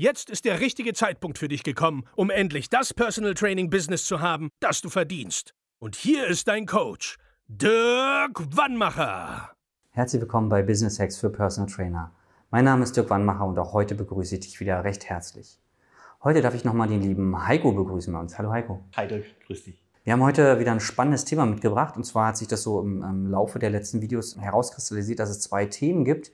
Jetzt ist der richtige Zeitpunkt für dich gekommen, um endlich das Personal Training Business zu haben, das du verdienst. Und hier ist dein Coach, Dirk Wannmacher. Herzlich willkommen bei Business Hacks für Personal Trainer. Mein Name ist Dirk Wannmacher und auch heute begrüße ich dich wieder recht herzlich. Heute darf ich nochmal den lieben Heiko begrüßen bei uns. Hallo Heiko. Hi Dirk, grüß dich. Wir haben heute wieder ein spannendes Thema mitgebracht und zwar hat sich das so im, im Laufe der letzten Videos herauskristallisiert, dass es zwei Themen gibt,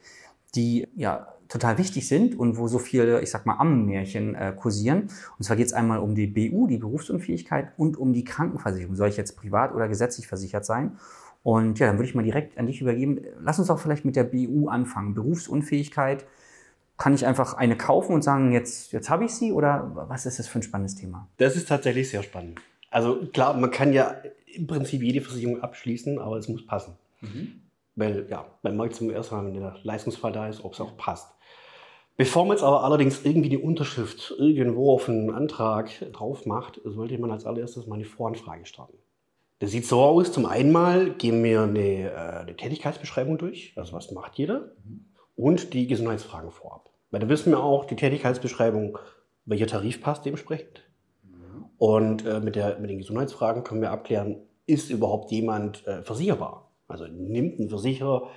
die ja total wichtig sind und wo so viele, ich sag mal, Ammenmärchen äh, kursieren. Und zwar geht es einmal um die BU, die Berufsunfähigkeit, und um die Krankenversicherung. Soll ich jetzt privat oder gesetzlich versichert sein? Und ja, dann würde ich mal direkt an dich übergeben. Lass uns auch vielleicht mit der BU anfangen. Berufsunfähigkeit. Kann ich einfach eine kaufen und sagen, jetzt, jetzt habe ich sie? Oder was ist das für ein spannendes Thema? Das ist tatsächlich sehr spannend. Also klar, man kann ja im Prinzip jede Versicherung abschließen, aber es muss passen. Mhm. Weil ja, man merkt zum ersten Mal, wenn der Leistungsfall da ist, ob es auch passt. Bevor man jetzt aber allerdings irgendwie die Unterschrift irgendwo auf einen Antrag drauf macht, sollte man als allererstes mal eine Voranfrage starten. Das sieht so aus, zum einen mal gehen wir eine, äh, eine Tätigkeitsbeschreibung durch, also was macht jeder, und die Gesundheitsfragen vorab. Weil da wissen wir auch, die Tätigkeitsbeschreibung, welcher Tarif passt dementsprechend. Und äh, mit, der, mit den Gesundheitsfragen können wir abklären, ist überhaupt jemand äh, versicherbar? Also nimmt ein Versicherer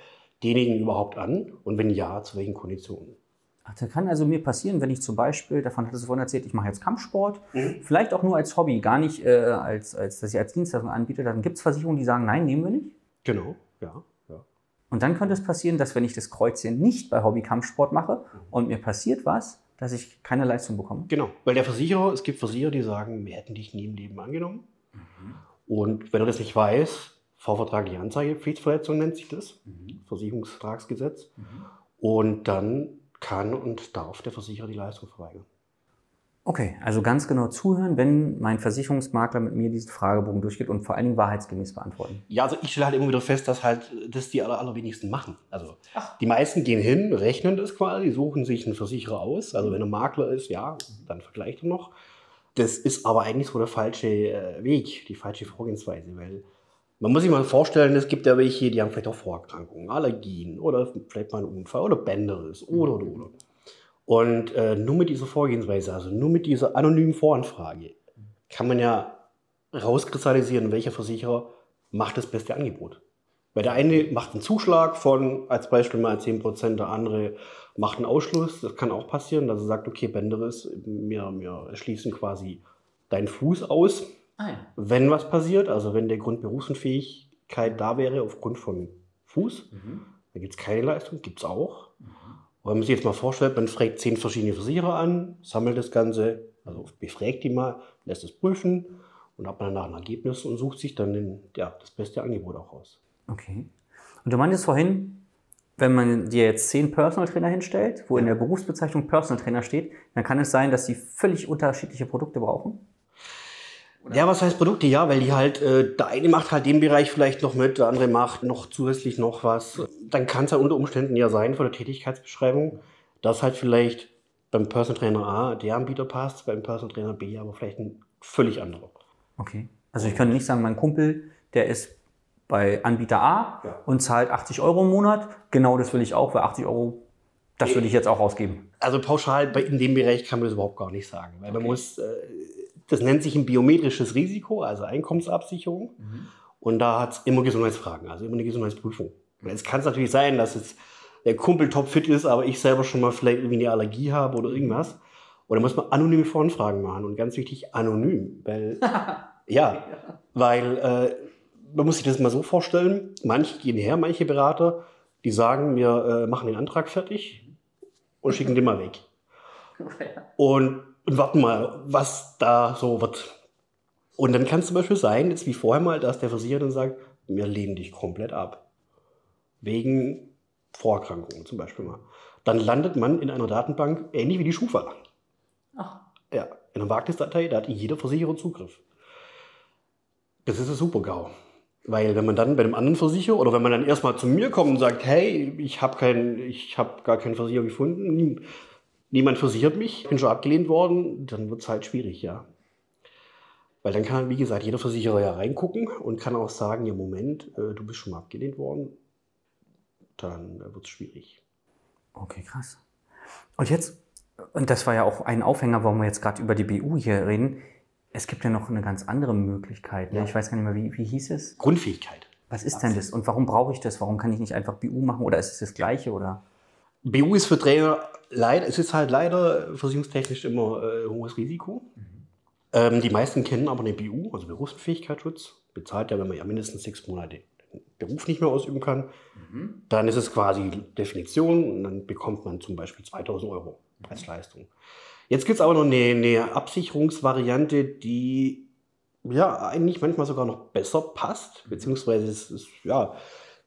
denjenigen überhaupt an und wenn ja, zu welchen Konditionen? Ach, das kann also mir passieren, wenn ich zum Beispiel, davon hattest du vorhin erzählt, ich mache jetzt Kampfsport, mhm. vielleicht auch nur als Hobby, gar nicht äh, als, als, dass ich als Dienstleistung anbiete, dann gibt es Versicherungen, die sagen, nein, nehmen wir nicht. Genau, ja. ja. Und dann könnte es passieren, dass wenn ich das Kreuzchen nicht bei Hobby-Kampfsport mache mhm. und mir passiert was, dass ich keine Leistung bekomme. Genau, weil der Versicherer, es gibt Versicherer, die sagen, wir hätten dich nie im Leben angenommen. Mhm. Und wenn er das nicht weiß, vorvertragliche Anzeigepflichtverletzung nennt sich das, mhm. Versicherungsvertragsgesetz. Mhm. Und dann kann und darf der Versicherer die Leistung verweigern. Okay, also ganz genau zuhören, wenn mein Versicherungsmakler mit mir diesen Fragebogen durchgeht und vor allen Dingen wahrheitsgemäß beantworten. Ja, also ich stelle halt immer wieder fest, dass halt das die aller, allerwenigsten machen. Also Ach. die meisten gehen hin, rechnen das quasi, suchen sich einen Versicherer aus. Also wenn er Makler ist, ja, dann vergleicht er noch. Das ist aber eigentlich so der falsche äh, Weg, die falsche Vorgehensweise, weil man muss sich mal vorstellen, es gibt ja welche, die haben vielleicht auch Vorerkrankungen, Allergien oder vielleicht mal einen Unfall oder Bänderes oder oder oder. Und äh, nur mit dieser Vorgehensweise, also nur mit dieser anonymen Voranfrage, kann man ja rauskristallisieren, welcher Versicherer macht das beste Angebot. Weil der eine macht einen Zuschlag von, als Beispiel mal 10%, der andere macht einen Ausschluss. Das kann auch passieren, dass er sagt, okay, Bänderes, wir, wir schließen quasi deinen Fuß aus Ah, ja. Wenn was passiert, also wenn der Grund Berufsunfähigkeit da wäre aufgrund von Fuß, mhm. dann gibt es keine Leistung, gibt es auch. Mhm. Und wenn man sich jetzt mal vorstellt, man fragt zehn verschiedene Versicherer an, sammelt das Ganze, also befragt die mal, lässt es prüfen und hat man danach ein Ergebnis und sucht sich dann den, ja, das beste Angebot auch aus. Okay. Und du meintest vorhin, wenn man dir jetzt zehn Personal Trainer hinstellt, wo in der Berufsbezeichnung Personal Trainer steht, dann kann es sein, dass sie völlig unterschiedliche Produkte brauchen? Oder? Ja, was heißt Produkte? Ja, weil die halt, äh, der eine macht halt den Bereich vielleicht noch mit, der andere macht noch zusätzlich noch was. Dann kann es ja unter Umständen ja sein von der Tätigkeitsbeschreibung, dass halt vielleicht beim Personal Trainer A der Anbieter passt, beim Personal Trainer B aber vielleicht ein völlig anderer. Okay. Also ich könnte nicht sagen, mein Kumpel, der ist bei Anbieter A ja. und zahlt 80 Euro im Monat. Genau das will ich auch, weil 80 Euro, das würde ich jetzt auch ausgeben. Also pauschal bei, in dem Bereich kann man das überhaupt gar nicht sagen, weil okay. man muss... Äh, das nennt sich ein biometrisches Risiko, also Einkommensabsicherung. Mhm. Und da hat es immer Gesundheitsfragen, also immer eine Gesundheitsprüfung. Und jetzt kann es natürlich sein, dass jetzt der Kumpel topfit ist, aber ich selber schon mal vielleicht irgendwie eine Allergie habe oder irgendwas. Oder muss man anonyme Voranfragen machen. Und ganz wichtig, anonym. Weil, ja, weil äh, man muss sich das mal so vorstellen, manche gehen her, manche Berater, die sagen, wir äh, machen den Antrag fertig und schicken den mal weg. Und und warten mal, was da so wird. Und dann kann es zum Beispiel sein, jetzt wie vorher mal, dass der Versicherer dann sagt, wir lehnen dich komplett ab. Wegen Vorerkrankungen zum Beispiel mal. Dann landet man in einer Datenbank ähnlich wie die Schufa. Ach. Ja, in einer Wagnisdatei, da hat jeder Versicherer Zugriff. Das ist ein super GAU. Weil wenn man dann bei einem anderen Versicherer oder wenn man dann erstmal zu mir kommt und sagt, hey, ich habe kein, ich habe gar keinen Versicherer gefunden, niemand versichert mich, bin schon abgelehnt worden, dann wird es halt schwierig, ja. Weil dann kann, wie gesagt, jeder Versicherer ja reingucken und kann auch sagen, ja Moment, äh, du bist schon mal abgelehnt worden, dann äh, wird es schwierig. Okay, krass. Und jetzt, und das war ja auch ein Aufhänger, warum wir jetzt gerade über die BU hier reden, es gibt ja noch eine ganz andere Möglichkeit. Ne? Ja. Ich weiß gar nicht mehr, wie, wie hieß es? Grundfähigkeit. Was ist denn das und warum brauche ich das? Warum kann ich nicht einfach BU machen oder ist es das Gleiche? Oder? BU ist für Trainer leider, es ist halt leider versicherungstechnisch immer äh, hohes Risiko. Mhm. Ähm, die meisten kennen aber eine BU, also Berufsunfähigkeitsschutz. Bezahlt ja, wenn man ja mindestens sechs Monate den Beruf nicht mehr ausüben kann. Mhm. Dann ist es quasi Definition und dann bekommt man zum Beispiel 2000 Euro als Leistung. Jetzt gibt es aber noch eine, eine Absicherungsvariante, die ja eigentlich manchmal sogar noch besser passt, beziehungsweise es, es ja,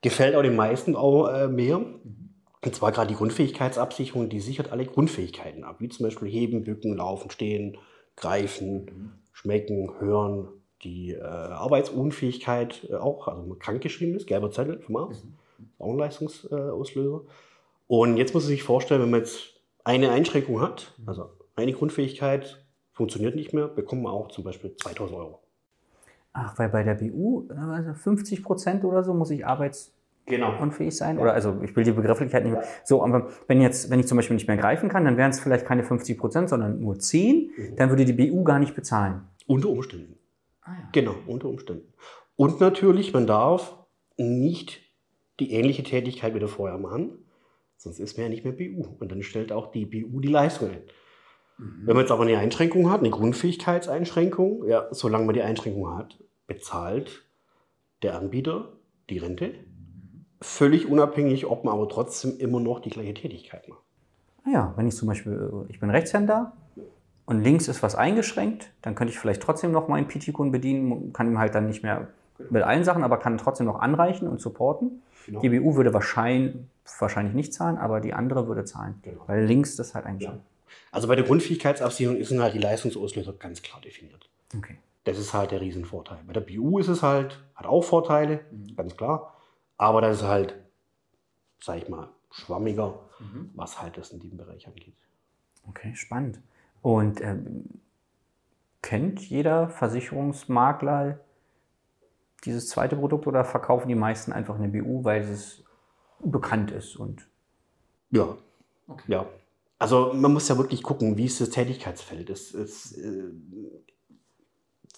gefällt auch den meisten auch äh, mehr. Mhm. Und zwar gerade die Grundfähigkeitsabsicherung, die sichert alle Grundfähigkeiten ab, wie zum Beispiel Heben, Bücken, Laufen, Stehen, Greifen, mhm. Schmecken, Hören, die äh, Arbeitsunfähigkeit äh, auch, also man krankgeschrieben ist, gelber Zettel vom Arzt, mhm. auch ein Leistungsauslöser. Und jetzt muss man sich vorstellen, wenn man jetzt eine Einschränkung hat, mhm. also eine Grundfähigkeit funktioniert nicht mehr, bekommt man auch zum Beispiel 2000 Euro. Ach, weil bei der BU also 50 Prozent oder so muss ich arbeits genau. unfähig sein? Oder also ich will die Begrifflichkeit nicht mehr. So, aber wenn jetzt, wenn ich zum Beispiel nicht mehr greifen kann, dann wären es vielleicht keine 50 Prozent, sondern nur 10, mhm. dann würde die BU gar nicht bezahlen. Unter Umständen. Ah, ja. Genau, unter Umständen. Und natürlich, man darf nicht die ähnliche Tätigkeit wieder vorher machen, sonst ist man ja nicht mehr BU. Und dann stellt auch die BU die Leistung ein. Mhm. Wenn man jetzt aber eine Einschränkung hat, eine Grundfähigkeitseinschränkung, ja, solange man die Einschränkung hat, bezahlt der Anbieter die Rente völlig unabhängig, ob man aber trotzdem immer noch die gleiche Tätigkeit macht. Naja, ah wenn ich zum Beispiel, äh, ich bin Rechtshänder und links ist was eingeschränkt, dann könnte ich vielleicht trotzdem noch meinen PT-Kunden bedienen, kann ihm halt dann nicht mehr mit allen Sachen, aber kann trotzdem noch anreichen und supporten. Genau. Die BU würde wahrscheinlich, wahrscheinlich nicht zahlen, aber die andere würde zahlen, genau. weil links das halt eingeschränkt. Ja. Also bei der Grundfähigkeitsabsicherung sind halt die Leistungsauslöser ganz klar definiert. Okay. Das ist halt der Riesenvorteil. Bei der BU ist es halt, hat auch Vorteile, mhm. ganz klar. Aber das ist halt, sag ich mal, schwammiger, mhm. was halt das in diesem Bereich angeht. Okay, spannend. Und ähm, kennt jeder Versicherungsmakler dieses zweite Produkt oder verkaufen die meisten einfach eine BU, weil es bekannt ist? Und ja, okay. ja. Also man muss ja wirklich gucken, wie ist das Tätigkeitsfeld. Es, es, äh,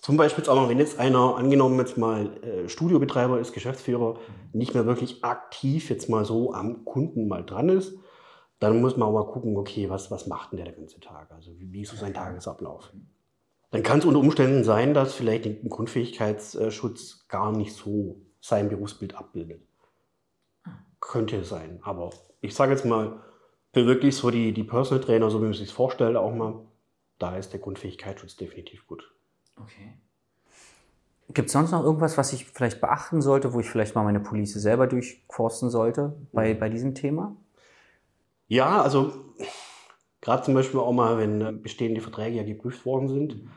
zum Beispiel auch mal, wenn jetzt einer, angenommen jetzt mal äh, Studiobetreiber ist, Geschäftsführer, mhm. nicht mehr wirklich aktiv jetzt mal so am Kunden mal dran ist, dann muss man auch mal gucken, okay, was, was macht denn der der ganze Tag? Also wie, wie ist so sein Tagesablauf? Dann kann es unter Umständen sein, dass vielleicht ein Grundfähigkeitsschutz gar nicht so sein Berufsbild abbildet. Könnte sein. Aber ich sage jetzt mal, für wirklich so die, die Personal Trainer, so wie man sich das vorstellt, auch mal, da ist der Grundfähigkeitsschutz definitiv gut. Okay. Gibt es sonst noch irgendwas, was ich vielleicht beachten sollte, wo ich vielleicht mal meine Police selber durchforsten sollte bei, mhm. bei diesem Thema? Ja, also gerade zum Beispiel auch mal, wenn bestehende Verträge ja geprüft worden sind, mhm.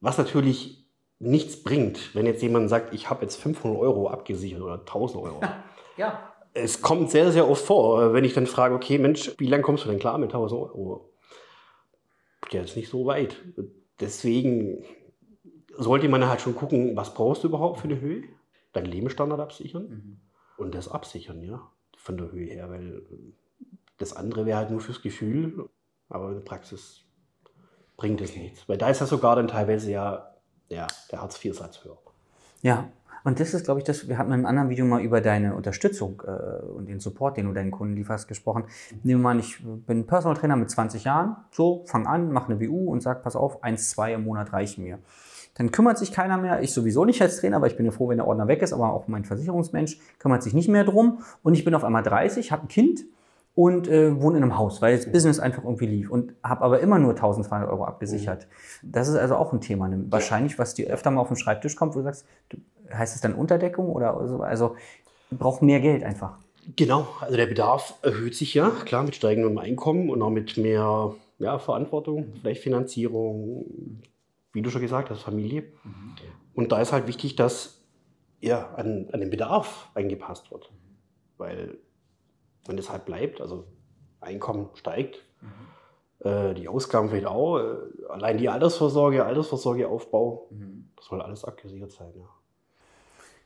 was natürlich nichts bringt, wenn jetzt jemand sagt, ich habe jetzt 500 Euro abgesichert oder 1000 Euro. ja. Es kommt sehr, sehr oft vor, wenn ich dann frage, okay, Mensch, wie lange kommst du denn klar mit 1000 Euro? Ja, ist nicht so weit. Deswegen sollte man halt schon gucken, was brauchst du überhaupt für eine Höhe? Deinen Lebensstandard absichern mhm. und das absichern, ja, von der Höhe her, weil das andere wäre halt nur fürs Gefühl, aber in der Praxis bringt es nichts. Weil da ist ja sogar dann teilweise ja, ja der Hartz-IV-Satz höher. Ja, und das ist, glaube ich, das, wir hatten in einem anderen Video mal über deine Unterstützung äh, und den Support, den du deinen Kunden lieferst, gesprochen. Nehmen wir mal an, ich bin Personal Trainer mit 20 Jahren, so, fang an, mach eine BU und sag, pass auf, eins, zwei im Monat reichen mir. Dann kümmert sich keiner mehr, ich sowieso nicht als Trainer, aber ich bin ja froh, wenn der Ordner weg ist, aber auch mein Versicherungsmensch kümmert sich nicht mehr drum. Und ich bin auf einmal 30, habe ein Kind und äh, wohne in einem Haus, weil das Business einfach irgendwie lief und habe aber immer nur 1200 Euro abgesichert. Das ist also auch ein Thema, ne? wahrscheinlich, was dir öfter mal auf den Schreibtisch kommt, wo du sagst, du, heißt es dann Unterdeckung oder so? Also braucht mehr Geld einfach. Genau, also der Bedarf erhöht sich ja, klar, mit steigendem Einkommen und auch mit mehr ja, Verantwortung, vielleicht Finanzierung, wie du schon gesagt hast, Familie. Mhm. Und da ist halt wichtig, dass ja, an, an den Bedarf angepasst wird. Weil wenn das halt bleibt, also Einkommen steigt, mhm. äh, die Ausgaben vielleicht auch, äh, allein die Altersvorsorge, Altersvorsorgeaufbau, mhm. das soll alles abgesichert sein. Ja.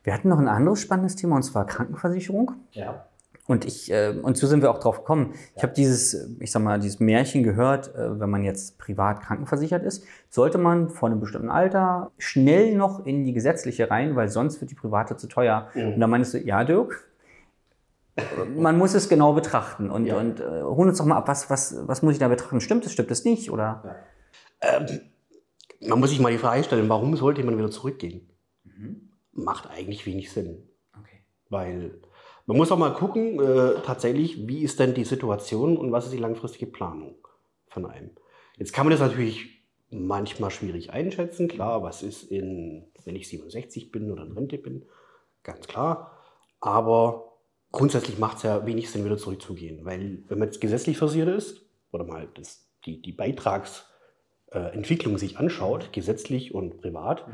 Wir hatten noch ein anderes spannendes Thema und zwar Krankenversicherung. Ja. Und ich, äh, und so sind wir auch drauf gekommen. Ich habe dieses, ich sag mal, dieses Märchen gehört, äh, wenn man jetzt privat krankenversichert ist, sollte man vor einem bestimmten Alter schnell noch in die gesetzliche rein, weil sonst wird die private zu teuer. Mhm. Und da meinst du, ja, Dirk, man muss es genau betrachten und, ja. und äh, hol uns doch mal ab, was, was, was muss ich da betrachten? Stimmt es, stimmt es nicht? Oder? Ja. Ähm, man muss sich mal die Frage stellen, warum sollte man wieder zurückgehen? Mhm. Macht eigentlich wenig Sinn. Okay. Weil man muss auch mal gucken, äh, tatsächlich, wie ist denn die Situation und was ist die langfristige Planung von einem. Jetzt kann man das natürlich manchmal schwierig einschätzen. Klar, was ist in, wenn ich 67 bin oder in Rente bin, ganz klar. Aber grundsätzlich macht es ja wenig Sinn, wieder zurückzugehen. Weil wenn man jetzt gesetzlich versiert ist oder mal das, die, die Beitragsentwicklung äh, sich anschaut, gesetzlich und privat, mhm.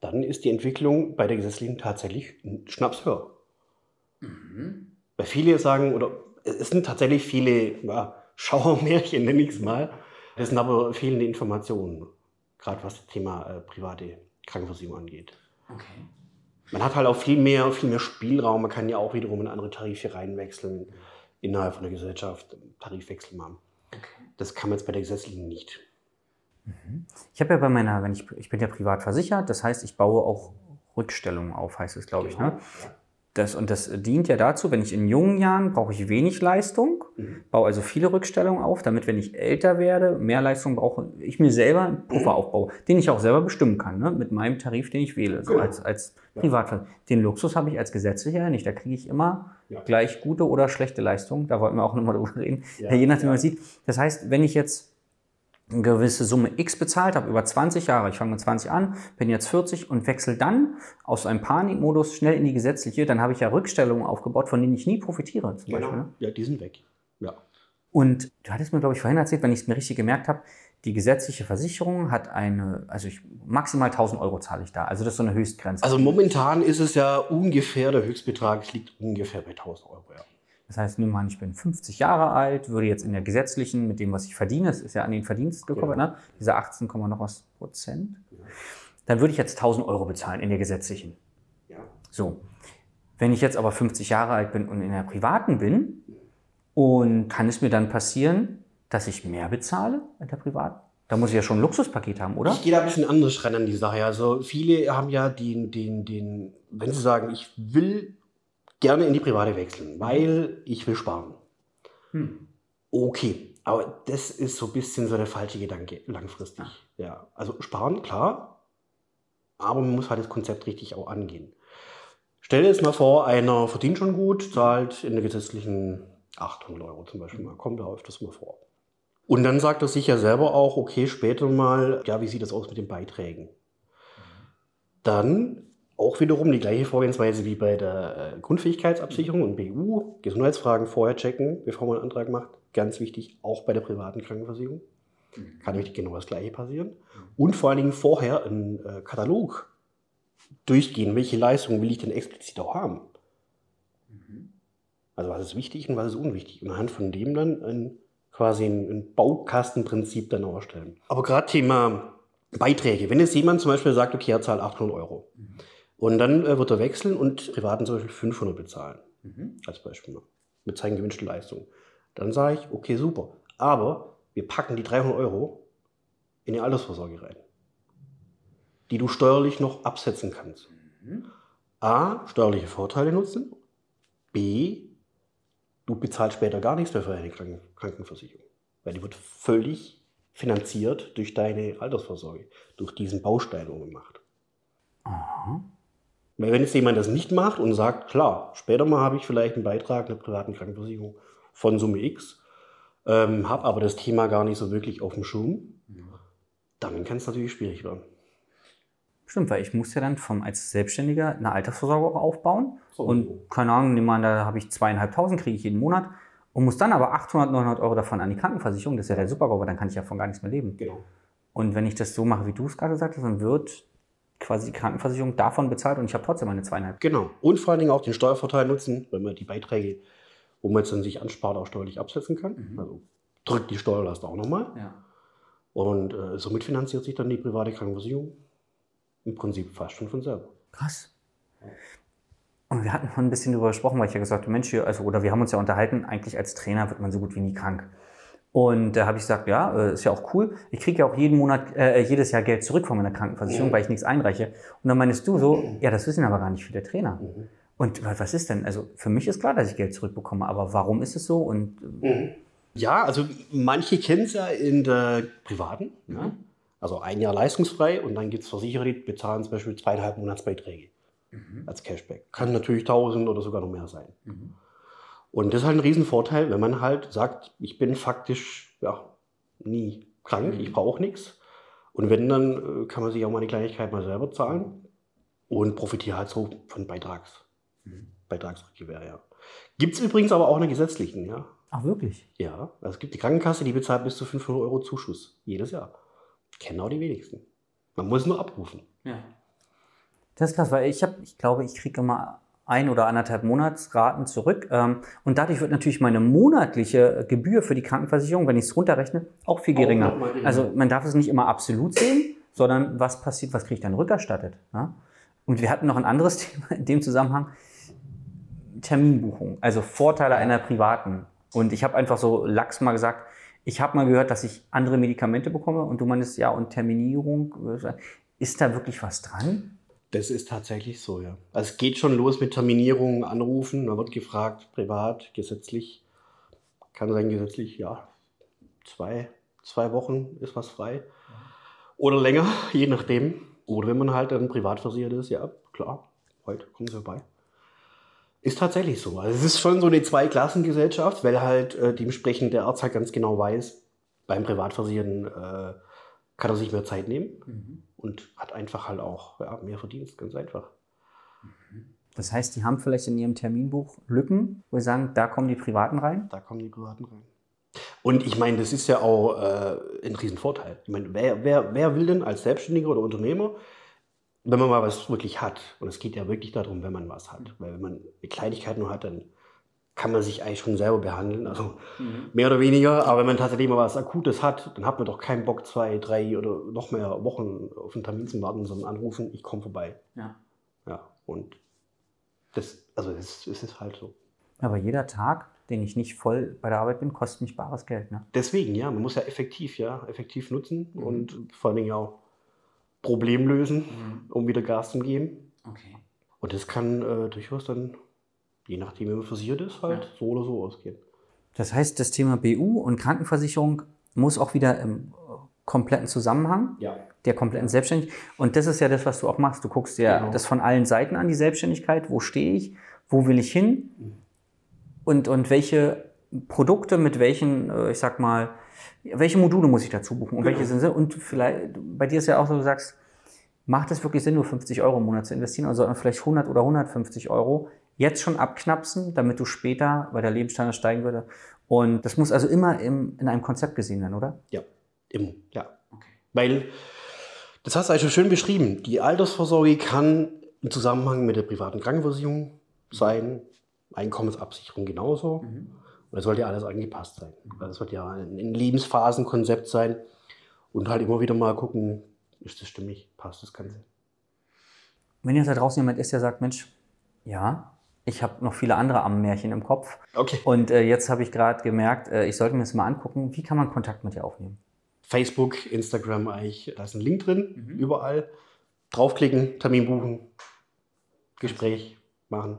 dann ist die Entwicklung bei der gesetzlichen tatsächlich ein Schnaps höher. Mhm. Weil viele sagen, oder es sind tatsächlich viele ja, Schauermärchen, nenne ich es mal. Das sind aber fehlende Informationen, gerade was das Thema äh, private Krankenversicherung angeht. Okay. Man hat halt auch viel mehr, viel mehr Spielraum. Man kann ja auch wiederum in andere Tarife reinwechseln, innerhalb von der Gesellschaft Tarifwechsel machen. Okay. Das kann man jetzt bei der gesetzlichen nicht. Mhm. Ich habe ja bei meiner, wenn ich, ich bin ja privat versichert, das heißt, ich baue auch Rückstellungen auf, heißt es, glaube genau. ich. Ne? Ja. Das, und das dient ja dazu, wenn ich in jungen Jahren brauche ich wenig Leistung, mhm. baue also viele Rückstellungen auf, damit, wenn ich älter werde, mehr Leistung brauche, ich mir selber einen Puffer mhm. aufbaue, den ich auch selber bestimmen kann, ne? mit meinem Tarif, den ich wähle, so als, als Privatfall. Den Luxus habe ich als Gesetzlicher nicht. Da kriege ich immer ja. gleich gute oder schlechte Leistung. Da wollten wir auch nochmal drüber reden. Ja. Je nachdem, wie man sieht. Das heißt, wenn ich jetzt eine gewisse Summe X bezahlt habe über 20 Jahre, ich fange mit 20 an, bin jetzt 40 und wechsle dann aus einem Panikmodus schnell in die gesetzliche, dann habe ich ja Rückstellungen aufgebaut, von denen ich nie profitiere. Zum genau. Beispiel, ne? Ja, die sind weg. Ja. Und du hattest mir, glaube ich, vorhin erzählt, wenn ich es mir richtig gemerkt habe, die gesetzliche Versicherung hat eine, also ich, maximal 1000 Euro zahle ich da. Also das ist so eine Höchstgrenze. Also momentan ist es ja ungefähr, der Höchstbetrag liegt ungefähr bei 1000 Euro, ja. Das heißt, wir an, ich bin 50 Jahre alt, würde jetzt in der gesetzlichen, mit dem, was ich verdiene, es ist ja an den Verdienst gekommen, genau. ne? diese 18, noch was Prozent, dann würde ich jetzt 1000 Euro bezahlen in der gesetzlichen. Ja. So. Wenn ich jetzt aber 50 Jahre alt bin und in der privaten bin, und kann es mir dann passieren, dass ich mehr bezahle in der privaten? Da muss ich ja schon ein Luxuspaket haben, oder? Ich gehe da ein bisschen anders ran an die Sache. Also viele haben ja den, den, den, wenn sie sagen, ich will gerne in die private wechseln, weil ich will sparen. Hm. Okay, aber das ist so ein bisschen so der falsche Gedanke langfristig. Ah. Ja, also sparen, klar, aber man muss halt das Konzept richtig auch angehen. Stell dir jetzt mal vor, einer verdient schon gut, zahlt in der gesetzlichen 800 Euro zum Beispiel mal, kommt da öfters mal vor. Und dann sagt er sich ja selber auch, okay, später mal, ja, wie sieht das aus mit den Beiträgen? Dann auch wiederum die gleiche Vorgehensweise wie bei der äh, Grundfähigkeitsabsicherung und BU. Gesundheitsfragen vorher checken, bevor man einen Antrag macht. Ganz wichtig, auch bei der privaten Krankenversicherung. Mhm. Kann nämlich genau das Gleiche passieren. Und vor allen Dingen vorher einen äh, Katalog durchgehen. Welche Leistungen will ich denn explizit auch haben? Mhm. Also was ist wichtig und was ist unwichtig. Und anhand von dem dann ein, quasi ein, ein Baukastenprinzip dann auch erstellen. Aber gerade Thema Beiträge. Wenn jetzt jemand zum Beispiel sagt, okay, er zahlt 800 Euro. Mhm und dann äh, wird er wechseln und Privaten zum Beispiel 500 bezahlen. Mhm. Als Beispiel. Mit seinen gewünschten Leistungen. Dann sage ich, okay, super. Aber wir packen die 300 Euro in die Altersvorsorge rein. Die du steuerlich noch absetzen kannst. Mhm. A, steuerliche Vorteile nutzen. B, du bezahlst später gar nichts mehr für eine Krankenversicherung. Weil die wird völlig finanziert durch deine Altersvorsorge. Durch diesen Baustein umgemacht. Aha. Wenn jetzt jemand das nicht macht und sagt, klar, später mal habe ich vielleicht einen Beitrag einer privaten Krankenversicherung von Summe X, ähm, habe aber das Thema gar nicht so wirklich auf dem Schirm, dann kann es natürlich schwierig werden. Stimmt, weil ich muss ja dann vom, als Selbstständiger eine Altersvorsorge auch aufbauen. So. Und keine Ahnung, nehmen wir an, da habe ich zweieinhalbtausend, kriege ich jeden Monat. und muss dann aber 800, 900 Euro davon an die Krankenversicherung, das ist ja der Supergau, weil dann kann ich ja von gar nichts mehr leben. Genau. Und wenn ich das so mache, wie du es gerade gesagt hast, dann wird quasi die Krankenversicherung davon bezahlt und ich habe trotzdem meine zweieinhalb. Genau. Und vor allen Dingen auch den Steuervorteil nutzen, wenn man die Beiträge, wo man jetzt dann sich anspart, auch steuerlich absetzen kann. Also drückt die Steuerlast auch nochmal. Ja. Und äh, somit finanziert sich dann die private Krankenversicherung im Prinzip fast schon von selber. Krass. Und wir hatten mal ein bisschen darüber gesprochen, weil ich ja gesagt habe, Mensch, hier, also, oder wir haben uns ja unterhalten, eigentlich als Trainer wird man so gut wie nie krank. Und da habe ich gesagt, ja, äh, ist ja auch cool. Ich kriege ja auch jeden Monat, äh, jedes Jahr Geld zurück von meiner Krankenversicherung, weil ich nichts einreiche. Und dann meinst du so, ja, das wissen aber gar nicht viele Trainer. Und wa- was ist denn? Also für mich ist klar, dass ich Geld zurückbekomme, aber warum ist es so? Und äh, Ja, also manche kennen es ja in der privaten. Ja? Also ein Jahr leistungsfrei und dann gibt es Versicherer, die bezahlen zum Beispiel zweieinhalb Monatsbeiträge als Cashback. Kann natürlich 1000 oder sogar noch mehr sein. Und das ist halt ein Riesenvorteil, wenn man halt sagt, ich bin faktisch ja, nie krank, ich brauche nichts. Und wenn, dann äh, kann man sich auch mal eine Kleinigkeit mal selber zahlen und profitiere halt so von Beitrags, Beitragsgewehr, ja. Gibt es übrigens aber auch in der gesetzlichen, ja. ach wirklich? Ja, also es gibt die Krankenkasse, die bezahlt bis zu 500 Euro Zuschuss jedes Jahr. Kennen auch die wenigsten. Man muss nur abrufen. Ja. Das ist krass, weil ich habe, ich glaube, ich kriege immer ein oder anderthalb Monatsraten zurück. Ähm, und dadurch wird natürlich meine monatliche Gebühr für die Krankenversicherung, wenn ich es runterrechne, auch viel geringer. geringer. Also man darf es nicht immer absolut sehen, sondern was passiert, was kriege ich dann rückerstattet. Ja? Und wir hatten noch ein anderes Thema in dem Zusammenhang, Terminbuchung, also Vorteile einer privaten. Und ich habe einfach so lax mal gesagt, ich habe mal gehört, dass ich andere Medikamente bekomme und du meinst, ja, und Terminierung, äh, ist da wirklich was dran? Das ist tatsächlich so, ja. Also es geht schon los mit Terminierung, Anrufen. Da wird gefragt, privat, gesetzlich. Kann sein, gesetzlich, ja. Zwei, zwei Wochen ist was frei. Oder länger, je nachdem. Oder wenn man halt dann privat versichert ist, ja, klar, heute kommen sie vorbei. Ist tatsächlich so. Also es ist schon so eine Zweiklassengesellschaft, weil halt äh, dementsprechend der Arzt halt ganz genau weiß, beim Privatversicherten äh, kann er sich mehr Zeit nehmen und hat einfach halt auch ja, mehr Verdienst, ganz einfach. Das heißt, die haben vielleicht in ihrem Terminbuch Lücken, wo sie sagen, da kommen die Privaten rein. Da kommen die Privaten rein. Und ich meine, das ist ja auch äh, ein Riesenvorteil. Ich meine, wer, wer, wer will denn als Selbstständiger oder Unternehmer, wenn man mal was wirklich hat, und es geht ja wirklich darum, wenn man was hat, weil wenn man eine Kleinigkeit nur hat, dann kann man sich eigentlich schon selber behandeln, also mehr oder weniger. Aber wenn man tatsächlich mal was Akutes hat, dann hat man doch keinen Bock, zwei, drei oder noch mehr Wochen auf einen Termin zu warten, sondern anrufen, ich komme vorbei. Ja. Ja, und das, also es, ist halt so. Aber jeder Tag, den ich nicht voll bei der Arbeit bin, kostet mich bares Geld. Ne? Deswegen, ja, man muss ja effektiv, ja, effektiv nutzen und vor allen Dingen auch Problem lösen, um wieder Gas zu geben. Okay. Und das kann äh, durchaus dann, je nachdem, wie man versichert ist, halt so oder so ausgehen. Das heißt, das Thema BU und Krankenversicherung muss auch wieder im kompletten Zusammenhang Ja. der kompletten Selbstständigkeit. Und das ist ja das, was du auch machst. Du guckst dir Genau. das von allen Seiten an, die Selbstständigkeit. Wo stehe ich? Wo will ich hin? Und, und welche Produkte mit welchen, äh, ich sag mal, welche Module muss ich dazu buchen? Und welche sind sie? Und vielleicht, bei dir ist ja auch so, du sagst, macht es wirklich Sinn, nur 50 Euro im Monat zu investieren? Wir vielleicht 100 oder 150 Euro jetzt schon abknapsen, damit du später, weil der Lebensstandard steigen würde? Und das muss also immer im, in einem Konzept gesehen werden, oder? Ja, immer, ja. Weil, das hast du eigentlich schon schön beschrieben, die Altersvorsorge kann im Zusammenhang mit der privaten Krankenversicherung sein, Einkommensabsicherung genauso. Und das sollte ja alles angepasst sein. Also Das wird ja ein ein Lebensphasenkonzept sein und halt immer wieder mal gucken, ist das stimmig, passt das Ganze. Wenn jetzt da draußen jemand ist, der sagt, Mensch, ja, ich habe noch viele andere Ammärchen im Kopf. Okay. Und äh, jetzt habe ich gerade gemerkt, äh, ich sollte mir das mal angucken. Wie kann man Kontakt mit dir aufnehmen? Facebook, Instagram eigentlich, da ist ein Link drin, überall. Draufklicken, Termin buchen, Gespräch machen.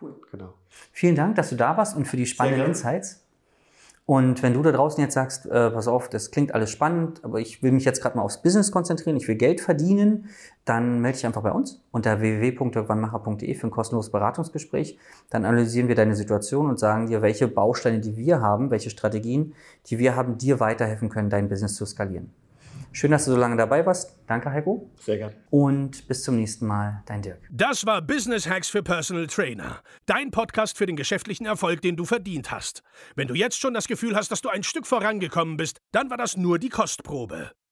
Cool. Genau. Vielen Dank, dass du da warst und für die spannenden. Insights. Und wenn du da draußen jetzt sagst, äh, pass auf, das klingt alles spannend, aber ich will mich jetzt gerade mal aufs Business konzentrieren, ich will Geld verdienen, dann melde dich einfach bei uns unter www.wannmacher.de für ein kostenloses Beratungsgespräch. Dann analysieren wir deine Situation und sagen dir, welche Bausteine, die wir haben, welche Strategien, die wir haben, dir weiterhelfen können, dein Business zu skalieren. Schön, dass du so lange dabei warst. Danke, Heiko. Sehr gerne. Und bis zum nächsten Mal, dein Dirk. Das war Business Hacks für Personal Trainer. Dein Podcast für den geschäftlichen Erfolg, den du verdient hast. Wenn du jetzt schon das Gefühl hast, dass du ein Stück vorangekommen bist, dann war das nur die Kostprobe.